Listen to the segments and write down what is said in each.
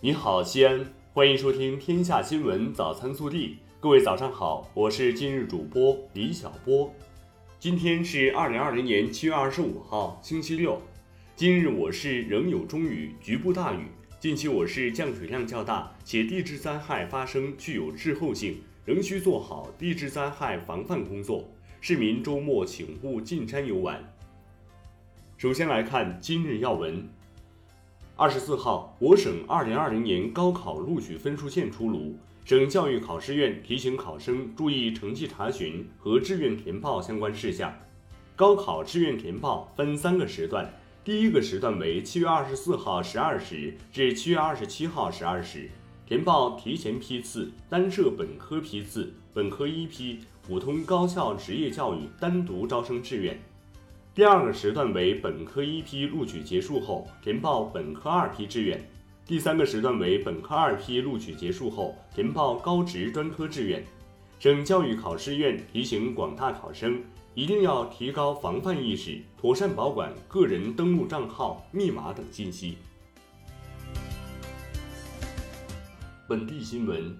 你好，西安，欢迎收听《天下新闻早餐速递》。各位早上好，我是今日主播李小波。今天是二零二零年七月二十五号，星期六。今日我市仍有中雨，局部大雨。近期我市降水量较大，且地质灾害发生具有滞后性，仍需做好地质灾害防范工作。市民周末请勿进山游玩。首先来看今日要闻。二十四号，我省二零二零年高考录取分数线出炉。省教育考试院提醒考生注意成绩查询和志愿填报相关事项。高考志愿填报分三个时段，第一个时段为七月二十四号十二时至七月二十七号十二时，填报提前批次、单设本科批次、本科一批、普通高校职业教育单独招生志愿。第二个时段为本科一批录取结束后填报本科二批志愿，第三个时段为本科二批录取结束后填报高职专科志愿。省教育考试院提醒广大考生，一定要提高防范意识，妥善保管个人登录账号、密码等信息。本地新闻。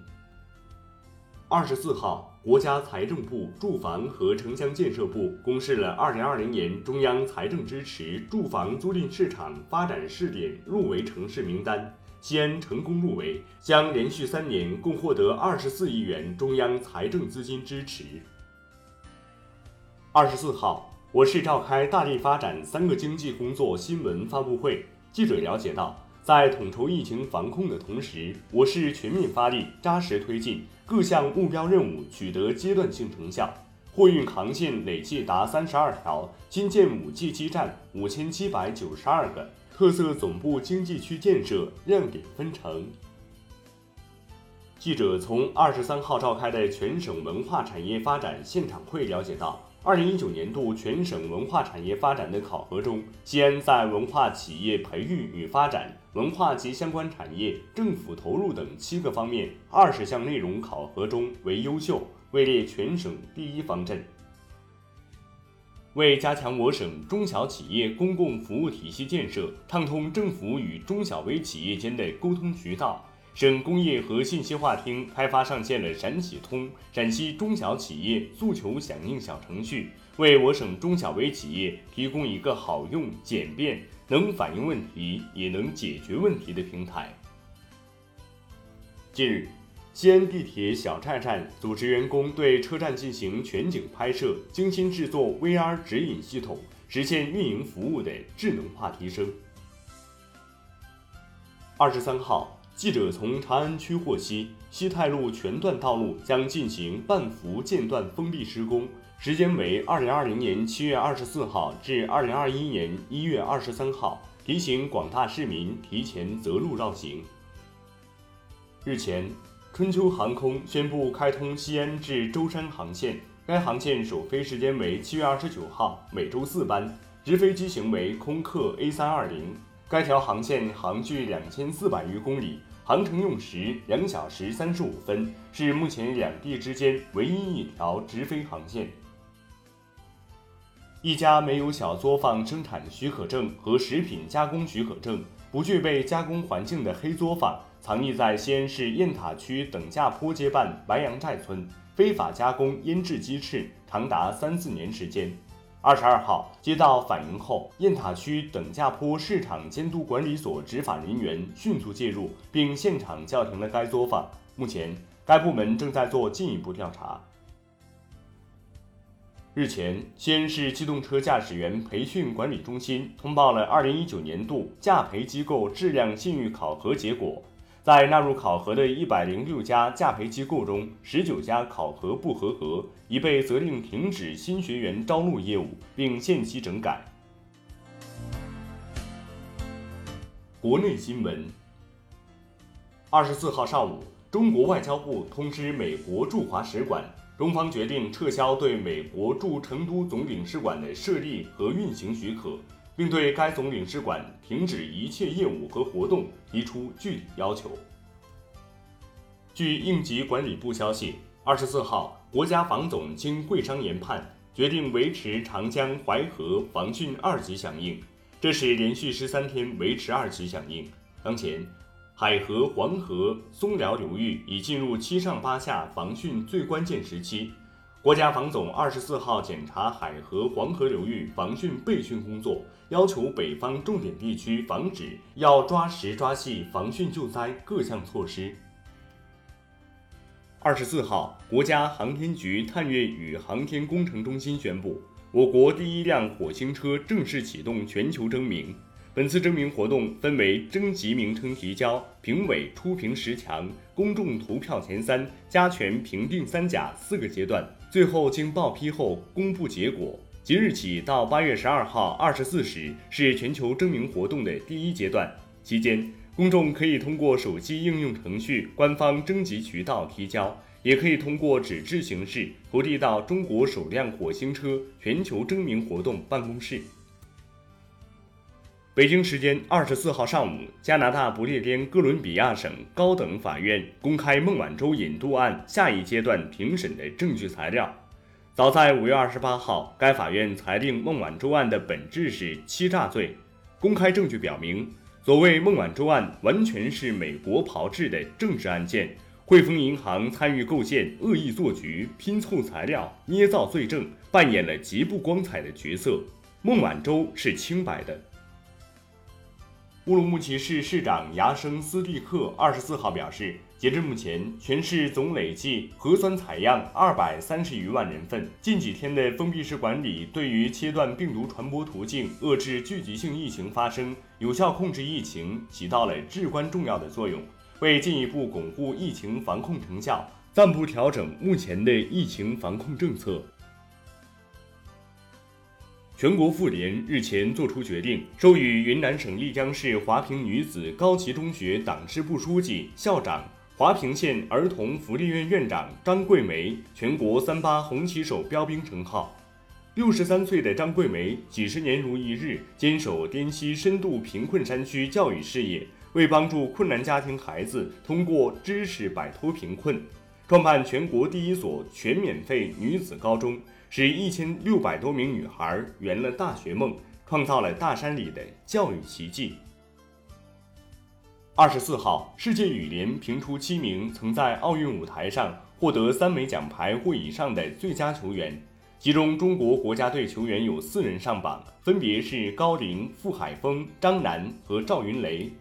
二十四号。国家财政部住房和城乡建设部公示了二零二零年中央财政支持住房租赁市场发展试点入围城市名单，西安成功入围，将连续三年共获得二十四亿元中央财政资金支持。二十四号，我市召开大力发展三个经济工作新闻发布会，记者了解到。在统筹疫情防控的同时，我市全面发力，扎实推进各项目标任务，取得阶段性成效。货运航线累计达三十二条，新建五 G 基站五千七百九十二个，特色总部经济区建设亮点纷呈。记者从二十三号召开的全省文化产业发展现场会了解到。二零一九年度全省文化产业发展的考核中，西安在文化企业培育与发展、文化及相关产业政府投入等七个方面二十项内容考核中为优秀，位列全省第一方阵。为加强我省中小企业公共服务体系建设，畅通政府与中小微企业间的沟通渠道。省工业和信息化厅开发上线了陕企通陕西中小企业诉求响应小程序，为我省中小微企业提供一个好用、简便、能反映问题也能解决问题的平台。近日，西安地铁小寨站组织员工对车站进行全景拍摄，精心制作 VR 指引系统，实现运营服务的智能化提升。二十三号。记者从长安区获悉，西太路全段道路将进行半幅间断封闭施工，时间为二零二零年七月二十四号至二零二一年一月二十三号，提醒广大市民提前择路绕行。日前，春秋航空宣布开通西安至舟山航线，该航线首飞时间为七月二十九号，每周四班，直飞机型为空客 A 三二零。该条航线航距两千四百余公里。航程用时两小时三十五分，是目前两地之间唯一一条直飞航线。一家没有小作坊生产许可证和食品加工许可证、不具备加工环境的黑作坊，藏匿在西安市雁塔区等价坡街办白杨寨村，非法加工腌制鸡翅，长达三四年时间。二十二号接到反映后，雁塔区等价坡市场监督管理所执法人员迅速介入，并现场叫停了该作坊。目前，该部门正在做进一步调查。日前，西安市机动车驾驶员培训管理中心通报了二零一九年度驾培机构质量信誉考核结果。在纳入考核的一百零六家驾培机构中，十九家考核不合格，已被责令停止新学员招录业务，并限期整改。国内新闻：二十四号上午，中国外交部通知美国驻华使馆，中方决定撤销对美国驻成都总领事馆的设立和运行许可。并对该总领事馆停止一切业务和活动提出具体要求。据应急管理部消息，二十四号，国家防总经会商研判，决定维持长江淮河防汛二级响应，这是连续十三天维持二级响应。当前，海河、黄河、松辽流域已进入七上八下防汛最关键时期。国家防总二十四号检查海河、黄河流域防汛备汛工作，要求北方重点地区防止要抓实抓细防汛救灾各项措施。二十四号，国家航天局探月与航天工程中心宣布，我国第一辆火星车正式启动全球征名。本次征名活动分为征集名称提交、评委初评十强、公众投票前三、加权评定三甲四个阶段，最后经报批后公布结果。即日起到八月十二号二十四时是全球征名活动的第一阶段，期间。公众可以通过手机应用程序、官方征集渠道提交，也可以通过纸质形式投递到中国首辆火星车全球征名活动办公室。北京时间二十四号上午，加拿大不列颠哥伦比亚省高等法院公开孟晚舟引渡案下一阶段庭审的证据材料。早在五月二十八号，该法院裁定孟晚舟案的本质是欺诈罪。公开证据表明。所谓孟晚舟案，完全是美国炮制的政治案件。汇丰银行参与构建、恶意做局、拼凑材料、捏造罪证，扮演了极不光彩的角色。孟晚舟是清白的。乌鲁木齐市市长牙生斯蒂克二十四号表示，截至目前，全市总累计核酸采样二百三十余万人份。近几天的封闭式管理，对于切断病毒传播途径、遏制聚集性疫情发生、有效控制疫情，起到了至关重要的作用。为进一步巩固疫情防控成效，暂不调整目前的疫情防控政策。全国妇联日前作出决定，授予云南省丽江市华坪女子高级中学党支部书记、校长、华坪县儿童福利院院长张桂梅“全国三八红旗手”标兵称号。六十三岁的张桂梅几十年如一日，坚守滇西深度贫困山区教育事业，为帮助困难家庭孩子通过知识摆脱贫困，创办全国第一所全免费女子高中。使一千六百多名女孩圆了大学梦，创造了大山里的教育奇迹。二十四号，世界羽联评出七名曾在奥运舞台上获得三枚奖牌或以上的最佳球员，其中中国国家队球员有四人上榜，分别是高龄、傅海峰、张楠和赵云雷。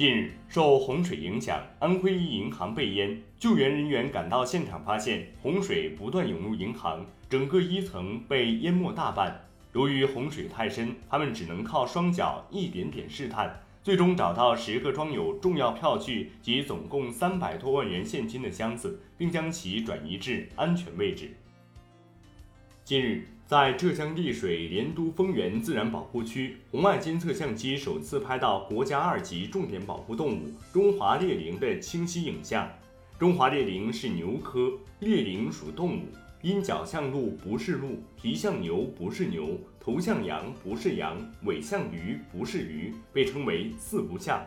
近日，受洪水影响，安徽一银行被淹，救援人员赶到现场，发现洪水不断涌入银行，整个一层被淹没大半。由于洪水太深，他们只能靠双脚一点点试探，最终找到十个装有重要票据及总共三百多万元现金的箱子，并将其转移至安全位置。近日。在浙江丽水莲都丰源自然保护区，红外监测相机首次拍到国家二级重点保护动物中华猎羚的清晰影像。中华猎羚是牛科，猎羚属动物，因角像鹿不是鹿，蹄像牛不是牛，头像羊不是羊，尾像驴不是驴，被称为四不像。